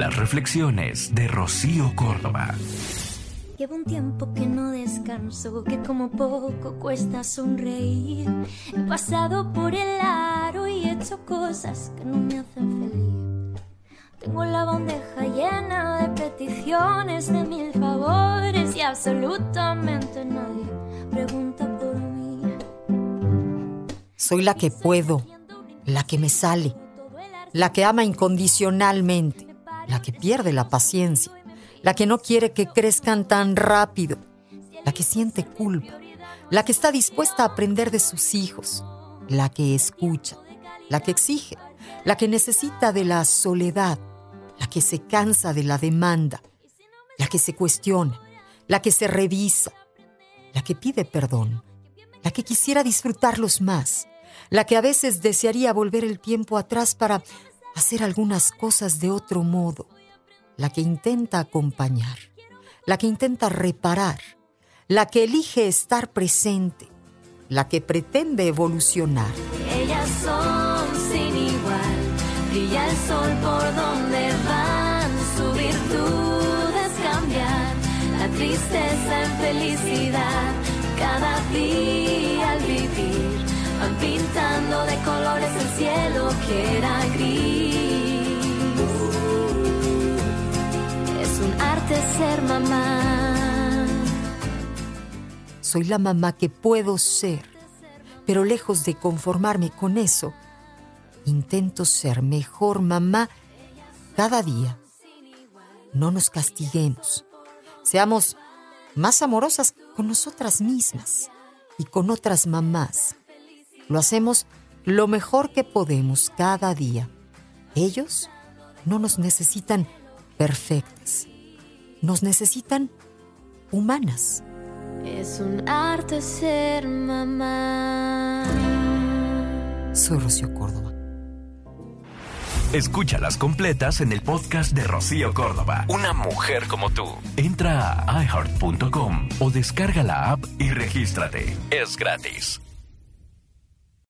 Las reflexiones de Rocío Córdoba. Llevo un tiempo que no descanso, que como poco cuesta sonreír. He pasado por el aro y he hecho cosas que no me hacen feliz. Tengo la bandeja llena de peticiones, de mil favores y absolutamente nadie pregunta por mí. Soy la que puedo, la que me sale, la que ama incondicionalmente, la que pierde la paciencia la que no quiere que crezcan tan rápido, la que siente culpa, la que está dispuesta a aprender de sus hijos, la que escucha, la que exige, la que necesita de la soledad, la que se cansa de la demanda, la que se cuestiona, la que se revisa, la que pide perdón, la que quisiera disfrutarlos más, la que a veces desearía volver el tiempo atrás para hacer algunas cosas de otro modo la que intenta acompañar, la que intenta reparar, la que elige estar presente, la que pretende evolucionar. Ellas son sin igual, brilla el sol por donde van, su virtud es cambiar la tristeza en felicidad, cada día al vivir, van pintando de colores el cielo que era ser mamá. Soy la mamá que puedo ser, pero lejos de conformarme con eso, intento ser mejor mamá cada día. No nos castiguemos. Seamos más amorosas con nosotras mismas y con otras mamás. Lo hacemos lo mejor que podemos cada día. Ellos no nos necesitan perfectas nos necesitan humanas. Es un arte ser mamá. Soy Rocío Córdoba. Escúchalas completas en el podcast de Rocío Córdoba. Una mujer como tú. Entra a iheart.com o descarga la app y regístrate. Es gratis.